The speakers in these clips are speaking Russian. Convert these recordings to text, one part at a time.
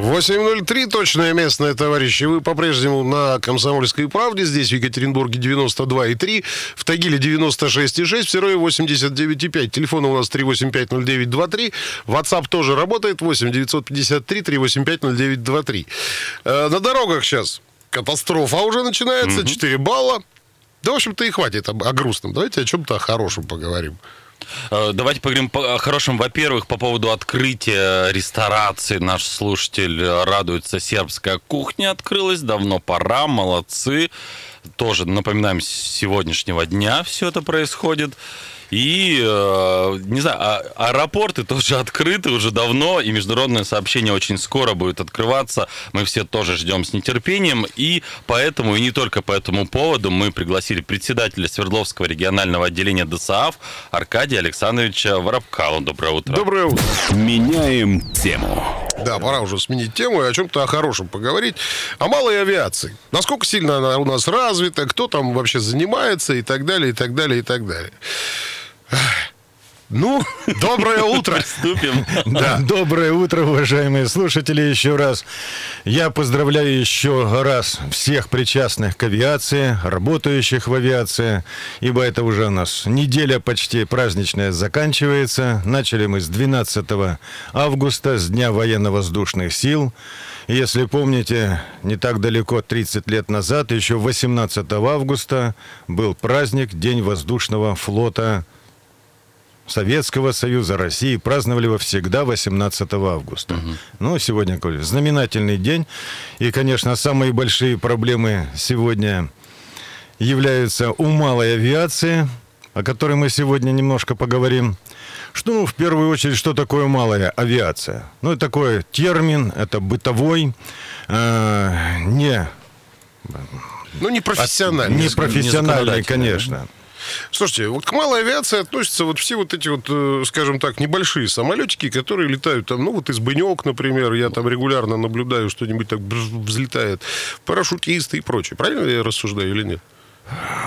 8.03, точное местное, товарищи. Вы по-прежнему на «Комсомольской правде». Здесь в Екатеринбурге 92,3, в Тагиле 96,6, в Серове 89,5. Телефон у нас 3850923. WhatsApp тоже работает, 8 953 385 0923. Э, на дорогах сейчас катастрофа уже начинается, 4 балла. Да, в общем-то, и хватит о, о грустном. Давайте о чем-то хорошем поговорим. Э, Давайте поговорим по- о хорошем. Во-первых, по поводу открытия ресторации. Наш слушатель радуется. Сербская кухня открылась. Давно пора. Молодцы. Тоже, напоминаем, с сегодняшнего дня все это происходит. И, э, не знаю, а- аэропорты тоже открыты уже давно, и международное сообщение очень скоро будет открываться. Мы все тоже ждем с нетерпением, и поэтому, и не только по этому поводу, мы пригласили председателя Свердловского регионального отделения ДСААФ Аркадия Александровича Воробкала. Доброе утро. Доброе утро. Меняем тему. Да, пора уже сменить тему и о чем-то о хорошем поговорить. О малой авиации. Насколько сильно она у нас развита, кто там вообще занимается и так далее, и так далее, и так далее. Ну, доброе утро. Приступим. Да. Доброе утро, уважаемые слушатели, еще раз. Я поздравляю еще раз всех причастных к авиации, работающих в авиации, ибо это уже у нас неделя почти праздничная заканчивается. Начали мы с 12 августа, с Дня военно-воздушных сил. Если помните, не так далеко, 30 лет назад, еще 18 августа, был праздник День воздушного флота Советского Союза, России праздновали его всегда 18 августа. Ну, сегодня какой знаменательный день. И, конечно, самые большие проблемы сегодня являются у малой авиации, о которой мы сегодня немножко поговорим. Что, ну, в первую очередь, что такое малая авиация? Ну, это такой термин, это бытовой, э, не, Ну, не профессионально. не профессиональный, конечно. Слушайте, вот к малой авиации относятся вот все вот эти вот, э, скажем так, небольшие самолетики, которые летают там, ну вот из Бынек, например, я там регулярно наблюдаю, что-нибудь так взлетает, парашютисты и прочее. Правильно я рассуждаю или нет?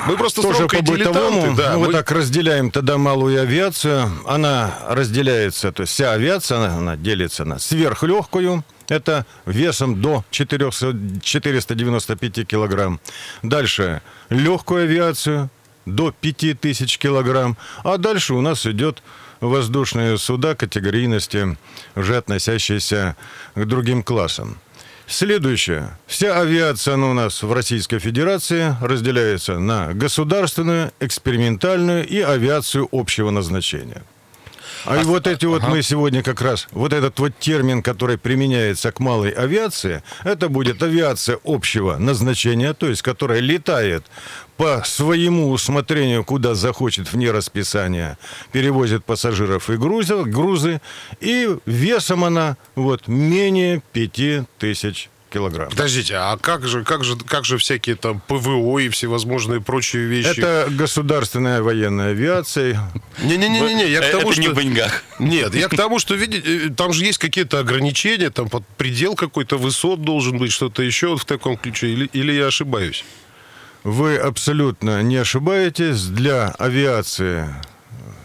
Мы просто Тоже по бытовому, да. мы- вот так разделяем тогда малую авиацию. Она разделяется, то есть вся авиация, она, она делится на сверхлегкую, это весом до 400 495 килограмм. Дальше легкую авиацию до 5000 килограмм. А дальше у нас идет воздушные суда категорийности, уже относящиеся к другим классам. Следующее. Вся авиация у нас в Российской Федерации разделяется на государственную, экспериментальную и авиацию общего назначения. А, и вот эти вот мы сегодня как раз, вот этот вот термин, который применяется к малой авиации, это будет авиация общего назначения, то есть которая летает по своему усмотрению, куда захочет вне расписания, перевозит пассажиров и грузов, грузы, и весом она вот менее 5000 килограмм. Подождите, а как же, как же, как же всякие там ПВО и всевозможные прочие вещи? Это государственная военная авиация. Не-не-не, я к Э, тому, это не что... в деньгах. Нет, я к тому, что, видите, э, там же есть какие-то ограничения, там под предел какой-то высот должен быть, что-то еще в таком ключе, или, или я ошибаюсь? Вы абсолютно не ошибаетесь. Для авиации,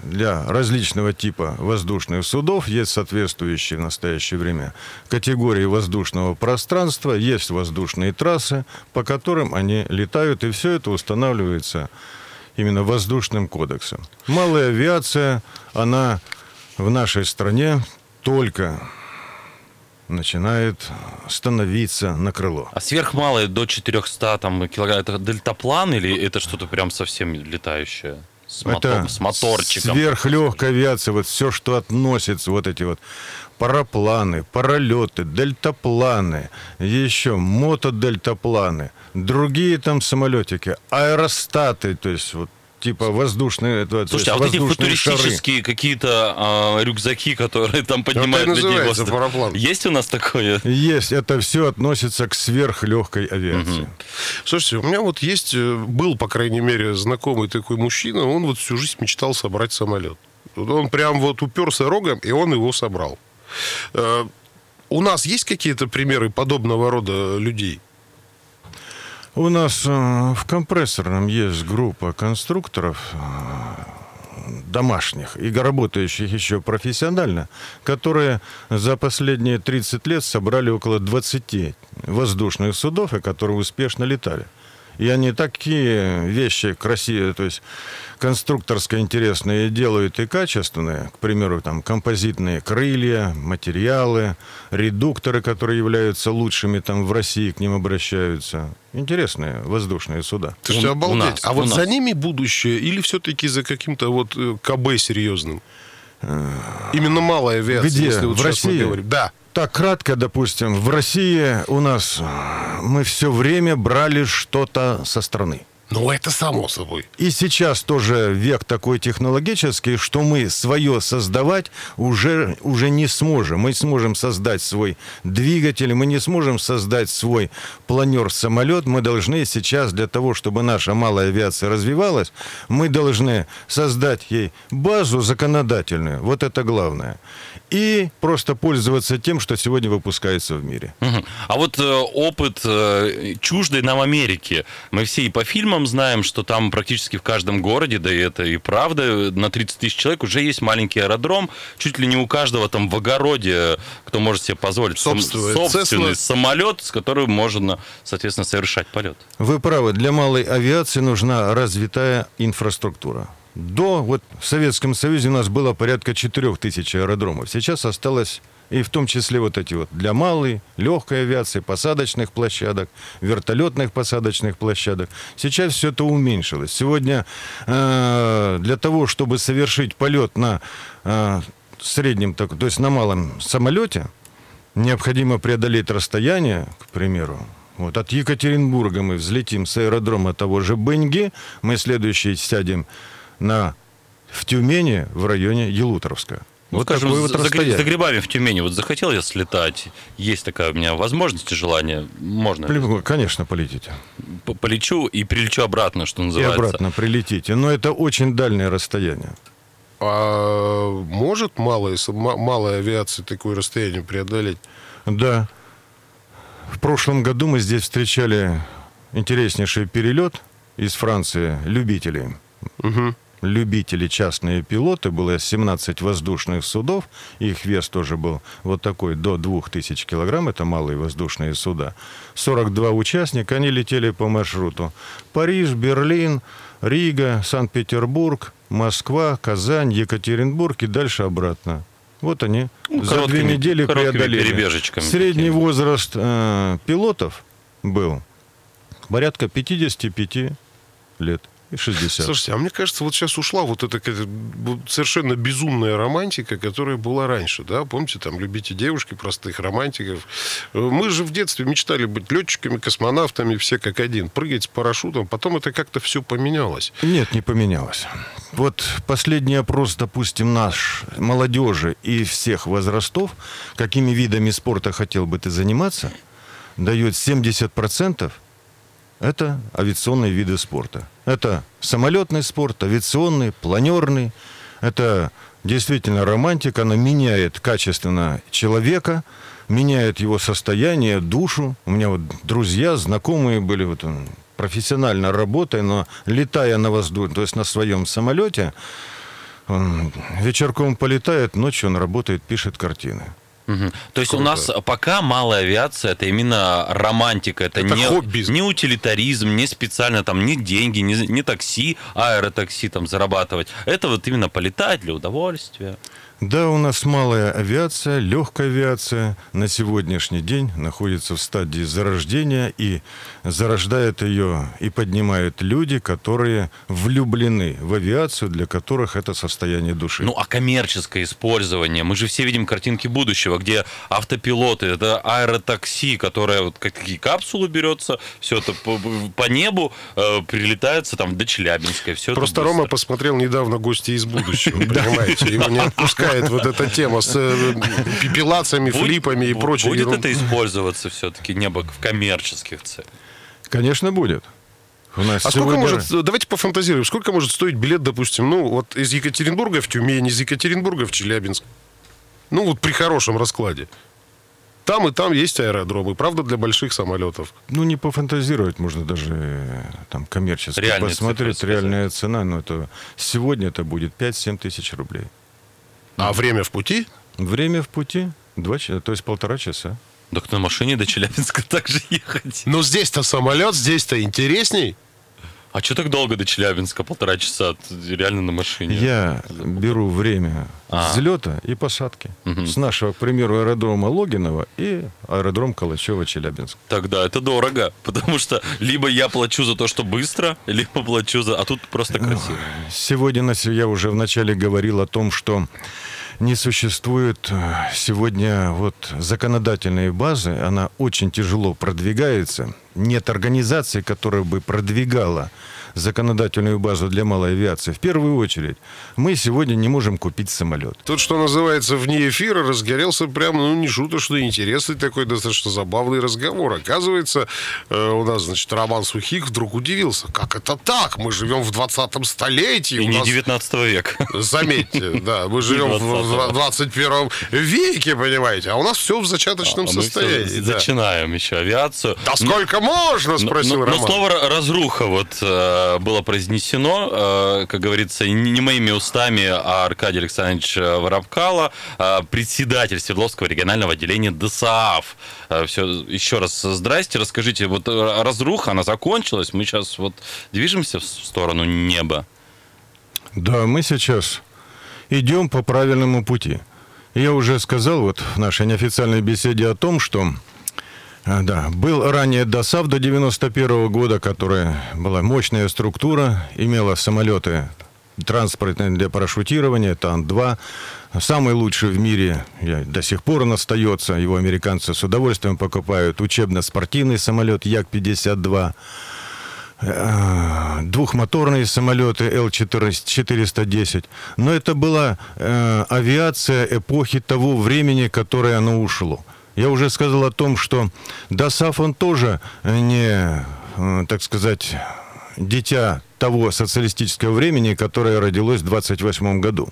для различного типа воздушных судов есть соответствующие в настоящее время категории воздушного пространства, есть воздушные трассы, по которым они летают, и все это устанавливается именно воздушным кодексом. Малая авиация, она в нашей стране только начинает становиться на крыло. А сверхмалые до 400 там, килограмм, это дельтаплан или это что-то прям совсем летающее? С, Это с моторчиком. Сверхлегкая авиация, вот все, что относится, вот эти вот парапланы, паралеты, дельтапланы, еще мотодельтапланы, другие там самолетики, аэростаты, то есть вот типа воздушные, это, то Слушайте, а вот эти футуристические какие-то а, рюкзаки, которые там поднимают и людей в параплан. Есть у нас такое? Есть, это все относится к сверхлегкой авиации. Слушайте, у меня вот есть, э, был, по крайней мере, знакомый такой мужчина, он вот всю жизнь мечтал собрать самолет. Он прям вот уперся рогом, и он его собрал. Э, у нас есть какие-то примеры подобного рода людей? У нас э, в компрессорном есть группа конструкторов э, домашних и работающих еще профессионально, которые за последние 30 лет собрали около 20 воздушных судов, и которые успешно летали. И они такие вещи красивые, то есть конструкторское интересные делают и качественные. К примеру, там композитные крылья, материалы, редукторы, которые являются лучшими там в России, к ним обращаются. Интересные воздушные суда. У- у обалдеть. нас, а вот нас. за ними будущее или все-таки за каким-то вот э, КБ серьезным? Именно малая авиация, Где? если вот В сейчас мы России? говорим. Да. Так кратко, допустим, в России у нас э, мы все время брали что-то со страны. Ну, это само собой. И сейчас тоже век такой технологический, что мы свое создавать уже, уже не сможем. Мы сможем создать свой двигатель, мы не сможем создать свой планер-самолет. Мы должны сейчас для того, чтобы наша малая авиация развивалась, мы должны создать ей базу законодательную. Вот это главное. И просто пользоваться тем, что сегодня выпускается в мире. Мгм. А вот э, опыт э, чуждой нам Америки. Мы все и по фильмам знаем, что там практически в каждом городе, да и это и правда, на 30 тысяч человек уже есть маленький аэродром. Чуть ли не у каждого там в огороде, кто может себе позволить Собственный собственный Cessna. самолет, с которым можно, соответственно, совершать полет. Вы правы, для малой авиации нужна развитая инфраструктура. До, вот в Советском Союзе у нас было порядка 4000 аэродромов. Сейчас осталось, и в том числе вот эти вот для малой, легкой авиации, посадочных площадок, вертолетных посадочных площадок. Сейчас все это уменьшилось. Сегодня э, для того, чтобы совершить полет на э, среднем, то есть на малом самолете, необходимо преодолеть расстояние, к примеру, вот от Екатеринбурга мы взлетим с аэродрома того же Беньги, мы следующий сядем на, в Тюмени в районе Елуторовска. Ну, вот скажем, такое вот за, за расстояние. за грибами в Тюмени. Вот захотел я слетать, есть такая у меня возможность и желание, можно. Плю- Конечно, полетите. П- Полечу и прилечу обратно, что И называется. обратно прилетите. Но это очень дальнее расстояние. А может малая, малая авиация такое расстояние преодолеть? Да. В прошлом году мы здесь встречали интереснейший перелет из Франции любителей. Мгм. Любители, частные пилоты, было 17 воздушных судов, их вес тоже был вот такой, до 2000 килограмм, это малые воздушные суда. 42 участника, они летели по маршруту. Париж, Берлин, Рига, Санкт-Петербург, Москва, Казань, Екатеринбург и дальше обратно. Вот они Ну, за две недели преодолели. Средний возраст э, пилотов был порядка 55 лет 60. Слушайте, а мне кажется, вот сейчас ушла вот эта совершенно безумная романтика, которая была раньше, да? Помните, там, любите девушки, простых романтиков. Мы же в детстве мечтали быть летчиками, космонавтами, все как один, прыгать с парашютом. Потом это как-то все поменялось. Нет, не поменялось. Вот последний опрос, допустим, наш, молодежи и всех возрастов, какими видами спорта хотел бы ты заниматься, дает 70% это авиационные виды спорта. Это самолетный спорт, авиационный, планерный. Это действительно романтика, она меняет качественно человека, меняет его состояние, душу. У меня вот друзья, знакомые были, вот он профессионально работая, но летая на воздух, то есть на своем самолете, он вечерком полетает, ночью он работает, пишет картины. Мгм. То есть у Круто. нас пока малая авиация это именно романтика, это, Это не, хобби. не утилитаризм, не специально там не деньги, не, не такси, аэротакси там зарабатывать. Это вот именно полетать для удовольствия. Да, у нас малая авиация, легкая авиация на сегодняшний день находится в стадии зарождения и зарождают ее и поднимают люди, которые влюблены в авиацию, для которых это состояние души. Ну, а коммерческое использование, мы же все видим картинки будущего, где автопилоты, это аэротакси, которое вот как такие капсулы берется, все это по, по небу э, прилетается там до Челябинска, все Просто Рома посмотрел недавно «Гости из будущего», понимаете? Его не отпускает вот эта тема с э, пипелациями, флипами и прочей Будет это использоваться все-таки небо в коммерческих целях? Конечно, будет. У нас А сколько может, давайте пофантазируем, сколько может стоить билет, допустим, ну, вот из Екатеринбурга в Тюмень, из Екатеринбурга в Челябинск? Ну, вот при хорошем раскладе. Там и там есть аэродромы, правда, для больших самолетов. Ну, не пофантазировать, можно даже э, там коммерчески Реальные посмотреть. сказать. реальная цена, но это сегодня это будет 5-7 тысяч рублей. А время в пути? Время в пути два часа, то есть полтора часа. Так на машине до Челябинска также ехать. Но здесь-то самолет, здесь-то интересней. А что так долго до Челябинска? Полтора часа? Реально на машине. Я беру время А. взлета и посадки. Мгм. С нашего, к примеру, аэродрома Логинова и аэродром Калачева-Челябинск. Тогда это дорого, потому что либо я плачу за то, что быстро, либо плачу за... А тут просто красиво. Сегодня я уже вначале говорил о том, что не существует э, сегодня вот законодательной базы, она очень тяжело продвигается. Нет организации, которая бы продвигала законодательную базу для малой авиации. В первую очередь, мы сегодня не можем купить самолет. Тут, что называется, вне эфира разгорелся прям, ну, не шуточный, интересный такой, достаточно забавный разговор. Оказывается, э, у нас, значит, Роман Сухих вдруг удивился. Как это так? Мы живем в 20 столетии. И не нас- 19 века. Заметьте, да, мы живем в- в 20-го. 21 веке, понимаете, а у нас все в зачаточном А всё состоянии. да. Начинаем еще авиацию. Да сколько можно, Но- спросил но, но Роман. слово «ра- разруха вот э, было произнесено, э, как говорится, не моими устами, а Аркадий Александрович э, Воробкало, э, председатель Свердловского регионального отделения ДСААФ. все, еще раз здрасте, расскажите, вот э, разруха, она закончилась, мы сейчас вот движемся в сторону неба. Да, мы сейчас идем по правильному пути. Я уже сказал вот в нашей неофициальной беседе о том, что да, был ранее ДОСАВ до 91 года, которая была мощная структура, имела самолеты транспортные для парашютирования, Тан-2, самый лучший в мире, я- до сих пор он остается, его американцы с удовольствием покупают, учебно-спортивный самолет Як-52, э, двухмоторные самолеты Л-410. Но это была э, авиация эпохи того времени, которое оно ушло. Я уже сказал о том, что ДОСАФ, он тоже не, э, так сказать, дитя того социалистического времени, которое родилось в 28 году.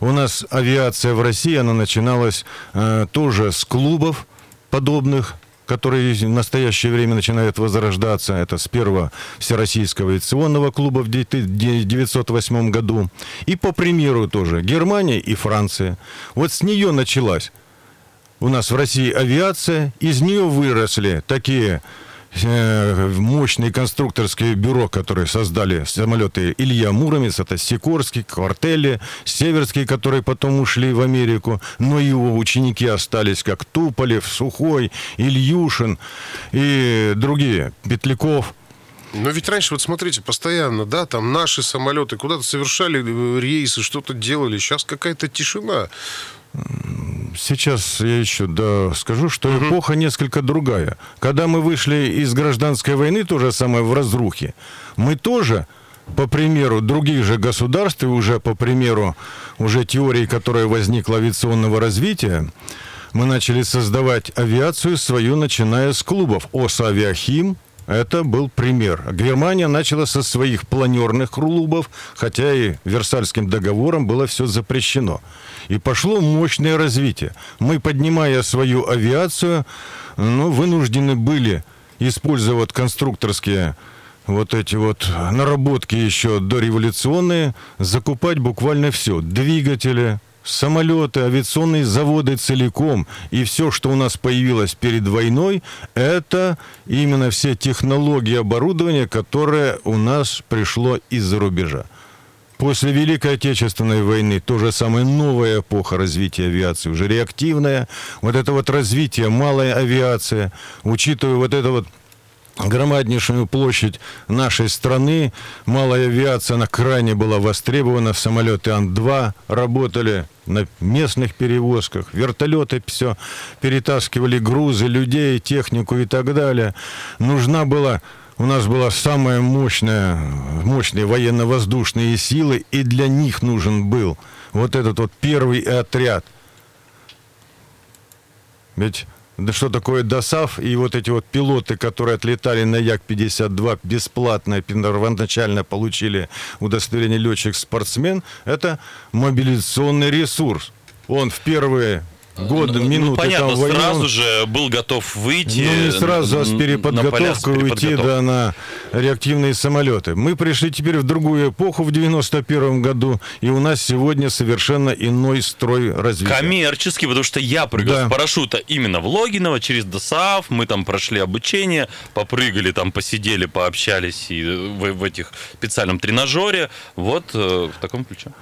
У нас авиация в России, она начиналась э, тоже с клубов подобных, которые в настоящее время начинают возрождаться. Это с первого Всероссийского авиационного клуба в 1908 году. И по примеру тоже Германия и Франция. Вот с нее началась у нас в России авиация, из нее выросли такие э, мощные конструкторские бюро, которые создали самолеты Илья Муромец, это Сикорский, Квартели, Северский, которые потом ушли в Америку, но его ученики остались, как Туполев, Сухой, Ильюшин и другие, Петляков. Но ведь раньше, вот смотрите, постоянно, да, там наши самолеты куда-то совершали э, рейсы, что-то делали. Сейчас какая-то тишина. Сейчас я еще да, скажу, что эпоха несколько другая. Когда мы вышли из гражданской войны, то же самое в разрухе, мы тоже, по примеру других же государств, и уже по примеру уже теории, которая возникла авиационного развития, мы начали создавать авиацию свою, начиная с клубов. ОСАвиахим, это был пример. Германия начала со своих планерных клубов, хотя и Версальским договором было все запрещено. И пошло мощное развитие. Мы, поднимая свою авиацию, ну, вынуждены были использовать конструкторские вот эти вот наработки еще дореволюционные, закупать буквально все. Двигатели, самолеты, авиационные заводы целиком. И все, что у нас появилось перед войной, это именно все технологии оборудования, которое у нас пришло из-за рубежа. После Великой Отечественной войны то же самое новая эпоха развития авиации, уже реактивная. Вот это вот развитие, малая авиация, учитывая вот это вот громаднейшую площадь нашей страны. Малая авиация, она крайне была востребована. Самолеты Ан-2 работали на местных перевозках. Вертолеты все перетаскивали грузы, людей, технику и так далее. Нужна была у нас была самая мощная, мощные военно-воздушные силы, и для них нужен был вот этот вот первый отряд. Ведь что такое ДОСАВ, и вот эти вот пилоты, которые отлетали на Як-52 бесплатно, первоначально получили удостоверение летчик-спортсмен, это мобилизационный ресурс. Он в первые годы, Ну, минуты понятно, там войны, сразу же был готов выйти. ну, не сразу, а с переподготовкой уйти да, на реактивные самолеты. Мы пришли теперь в другую эпоху в 91 году, и у нас сегодня совершенно иной строй развития. Коммерческий, потому что я прыгал Да. с парашюта именно в Логиново через ДОСАВ, мы там прошли обучение, попрыгали там, посидели, пообщались и в, в этих специальном тренажере. Вот э, в таком ключе.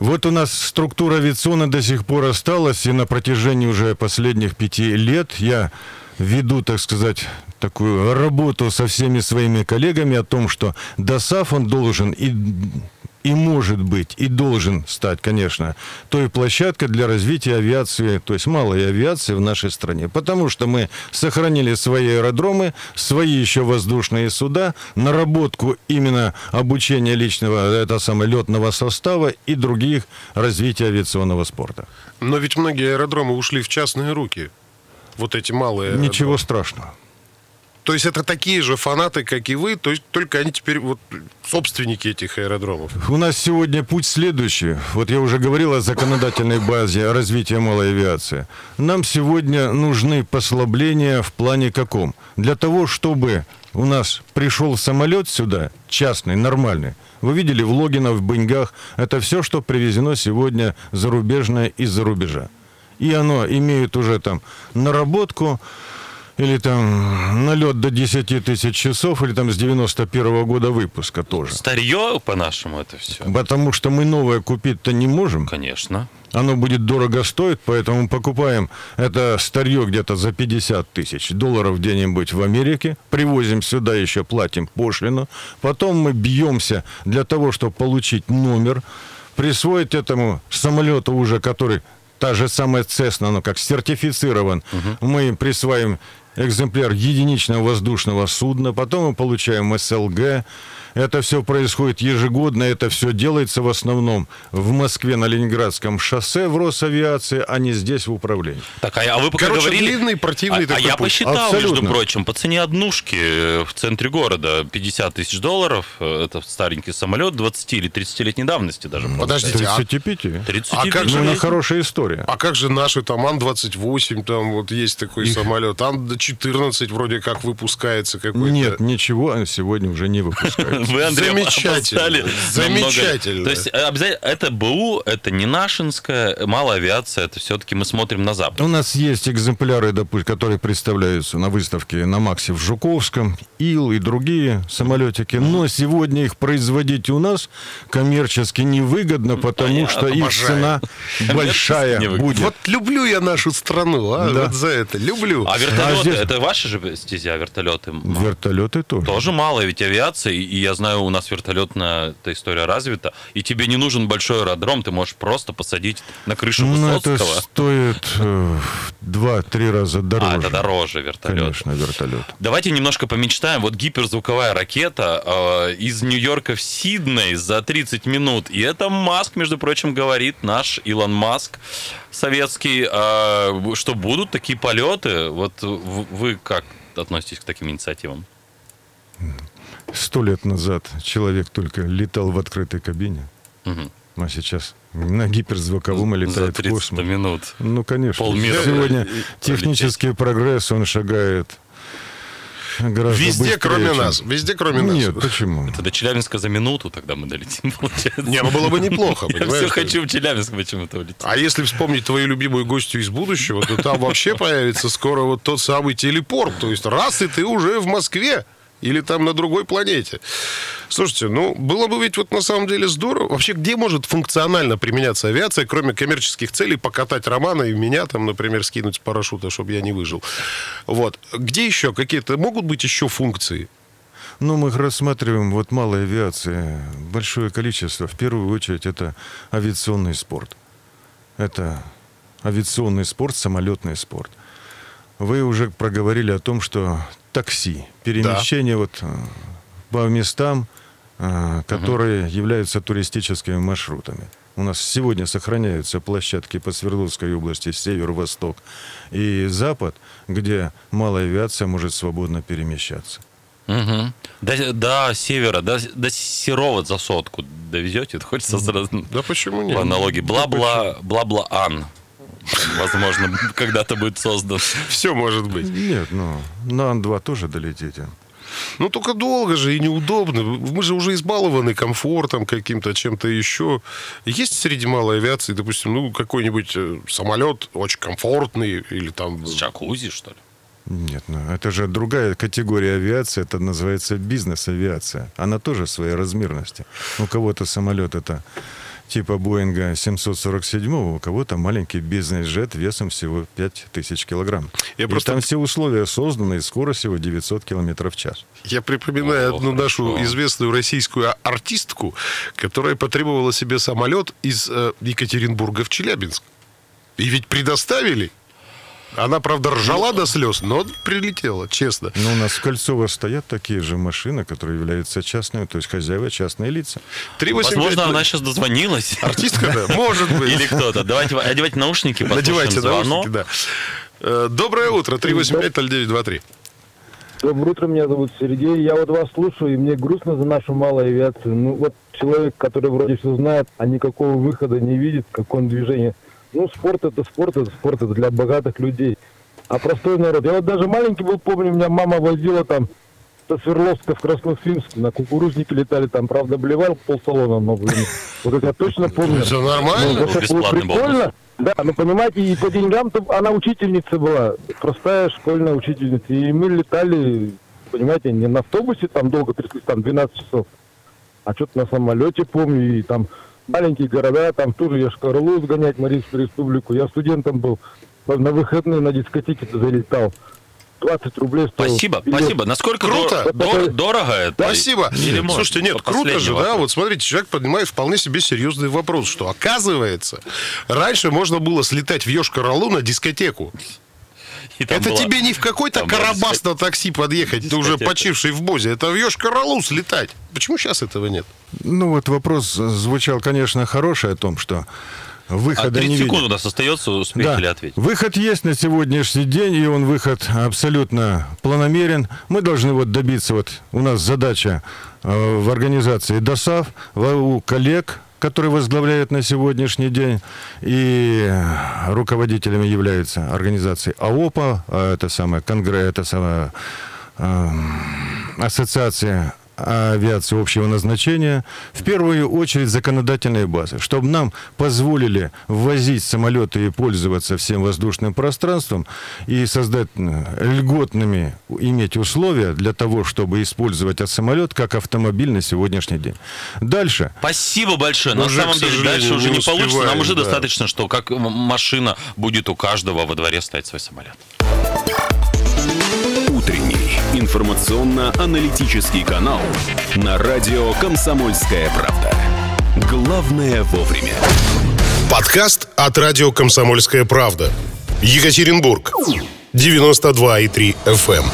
Вот у нас структура авиационная до сих пор осталась, и на протяжении уже последних пяти лет я веду, так сказать, такую работу со всеми своими коллегами о том, что ДОСАФ он должен и и может быть, и должен стать, конечно, той площадкой для развития авиации, то есть малой авиации в нашей стране. Потому что мы сохранили свои аэродромы, свои еще воздушные суда, наработку именно обучения личного, это самое, летного состава и других развития авиационного спорта. Но ведь многие аэродромы ушли в частные руки. Вот эти малые. Ничего аэродромы. страшного. То есть это такие же фанаты, как и вы, то есть только они теперь вот собственники этих аэродромов. У нас сегодня путь следующий. Вот я уже говорил о законодательной базе развития малой авиации. Нам сегодня нужны послабления в плане каком? Для того, чтобы у нас пришел самолет сюда, частный, нормальный. Вы видели в Логино, в Быньгах. Это все, что привезено сегодня зарубежное из-за рубежа. И оно имеет уже там наработку, или там налет до 10 тысяч часов, или там с 91 года выпуска тоже. Старье, по-нашему, это все. Потому что мы новое купить-то не можем. Конечно. Оно будет дорого стоить, поэтому покупаем это старье где-то за 50 тысяч долларов где-нибудь в Америке, привозим сюда еще, платим пошлину, потом мы бьемся для того, чтобы получить номер, присвоить этому самолету уже, который та же самая Цесна, но как сертифицирован, мы присваиваем экземпляр единичного воздушного судна, потом мы получаем СЛГ. Это все происходит ежегодно, это все делается в основном в Москве на Ленинградском шоссе в Росавиации, а не здесь в управлении. Так, а, а вы пока Короче, говорили... длинный, противный а, такой а я путь. посчитал, между Абсолютно. прочим, по цене однушки э, в центре города 50 тысяч долларов. э, Это старенький самолет 20 или 30-летней давности даже. Подождите, сказать. а- 35. 35 А как Ну, же у вы- них хорошая история. А как же наши там Ан-28, там вот есть такой самолет, Ан-14 вроде как выпускается какой-то. Нет, ничего а сегодня уже не выпускают. Вы, Андрей, Замечательно. намного. Замечательно. То есть э, обязательно это БУ, это не нашинская, малая авиация, это все-таки мы смотрим на запад. У нас есть экземпляры, допустим, которые представляются на выставке на Максе в Жуковском, Ил и другие самолетики, но сегодня их производить у нас коммерчески невыгодно, потому Понятно, что их цена большая будет. Вот люблю я нашу страну, а, Да. вот за это, люблю. А вертолеты, здесь- это ваши же стезя, вертолеты? Вертолеты тоже. Тоже мало ведь авиации, и я знаю, у нас вертолетная эта история развита, и тебе не нужен большой аэродром, ты можешь просто посадить на крышу Ну, это Высоцкого. стоит э, два-три раза дороже. А, это дороже вертолет. Конечно, вертолет. Давайте немножко помечтаем. Вот гиперзвуковая ракета э, из Нью-Йорка в Сидней за 30 минут. И это Маск, между прочим, говорит, наш Илон Маск советский, э, что будут такие полеты. Вот вы как относитесь к таким инициативам? Сто лет назад человек только летал в открытой кабине, Мгм. а сейчас на гиперзвуковом За летает в 30 космос. минут. Ну, конечно. Полмира Сегодня и- технический прогресс, он шагает гораздо Везде, быстрее, кроме чем- нас. Везде, кроме нас. Нет, почему? Это до Челябинска за минуту тогда мы долетим, получается. Не, ну было бы неплохо, Я все хочу в Челябинск почему-то улететь. А если вспомнить твою любимую гостью из будущего, то там вообще появится скоро вот тот самый телепорт. То есть раз, и ты уже в Москве. Или там на другой планете. Слушайте, ну, было бы ведь вот на самом деле здорово. Вообще, где может функционально применяться авиация, кроме коммерческих целей, покатать Романа и меня там, например, скинуть с парашюта, чтобы я не выжил. Вот. Где еще какие-то, могут быть еще функции? Ну, мы их рассматриваем, вот малая авиация, большое количество. В первую очередь, это авиационный спорт. Это авиационный спорт, самолетный спорт. Вы уже проговорили о том, что такси, перемещение вот э, по местам, э, которые являются туристическими маршрутами. У нас сегодня сохраняются площадки по Свердловской области, север, восток и запад, где малая авиация может свободно перемещаться. Угу. До, до севера, до, до Серова за сотку довезете? Это хочется сразу Да почему по нет? аналогии. Бла-бла, бла-бла-ан. Возможно, когда-то будет создан. Все может быть. Нет, ну, на Ан-2 тоже долетите. Ну, только долго же и неудобно. Мы же уже избалованы комфортом каким-то, чем-то еще. Есть среди малой авиации, допустим, ну, какой-нибудь э, самолет очень комфортный или там... С джакузи, что ли? Нет, ну это же другая категория авиации, это называется бизнес-авиация. Она тоже своей размерности. У кого-то самолет это типа Боинга 747, у кого-то маленький бизнес-джет весом всего 5000 килограмм. Я И просто- там все условия созданы, и скорость всего 900 километров в час. Я припоминаю О, одну нашу хорошо. известную российскую артистку, которая потребовала себе самолет из э, Екатеринбурга в Челябинск. И ведь предоставили. Она, правда, ржала до слез, но прилетела, честно. Но у нас в Кольцово стоят такие же машины, которые являются частными, то есть хозяева частные лица. 385 Возможно, она сейчас дозвонилась. Артистка, да? Может быть. Или кто-то. Давайте одевайте наушники, Надевайте звонок. наушники, да. Э, Доброе утро, 385-0923. Доброе утро, меня зовут Сергей. Я вот вас слушаю, и мне грустно за нашу малую авиацию. Ну вот человек, который вроде все знает, а никакого выхода не видит, какое движение. Ну, спорт это спорт, это спорт, это для богатых людей. А простой народ. Я вот даже маленький был, помню, меня мама возила там до Свердловска в Красноуфимск, на кукурузники летали, там, правда, блевал полсалона, но, блин, вот это я точно помню. Все Ну, нормально? было Бесплатный прикольно. Да, ну понимаете, и по деньгам-то она учительница была, простая школьная учительница. И мы летали, понимаете, не на автобусе там долго тряслись, там 12 часов, а что-то на самолете, помню, и там маленькие города, там тоже я Шкарлу сгонять, Марийскую республику. Я студентом был, на выходные на дискотеке залетал. 20 рублей стоил. Спасибо, билет. спасибо. Насколько Круто. дор- дор- дорого это? Спасибо. Или может, Слушайте, нет, круто же, да? вопрос. Вот смотрите, человек поднимает вполне себе серьезный вопрос, что оказывается, раньше можно было слетать в Йошкар-Олу на дискотеку. И там Это была- тебе не в какой-то карабас на такси подъехать, ты уже почивший в Бозе. Это в Йошкар-Олу слетать. Почему сейчас этого нет? Ну вот вопрос звучал, конечно, хороший о том, что А выхода 30 не секунд у нас остается, успеете ли ответить? Выход есть на сегодняшний день, и он выход абсолютно планомерен. Мы должны вот добиться, вот у нас задача э, в организации ДОСАВ, у коллег, которые возглавляют на сегодняшний день, и руководителями являются организации АОПа, а это самое, Конгресс, это самое, э, ассоциация авиации общего назначения, в первую очередь законодательные базы, чтобы нам позволили ввозить самолеты и пользоваться всем воздушным пространством и создать э, льготными, иметь условия для того, чтобы использовать этот самолет как автомобиль на сегодняшний день. Дальше. Спасибо большое. На Уже, самом деле, дальше уже не не получится. Нам уже да. достаточно, что как машина будет у каждого во дворе стоять свой самолет. Информационно-аналитический канал на радио «Комсомольская правда». Главное вовремя. Подкаст от радио «Комсомольская правда». Екатеринбург. 92,3 FM.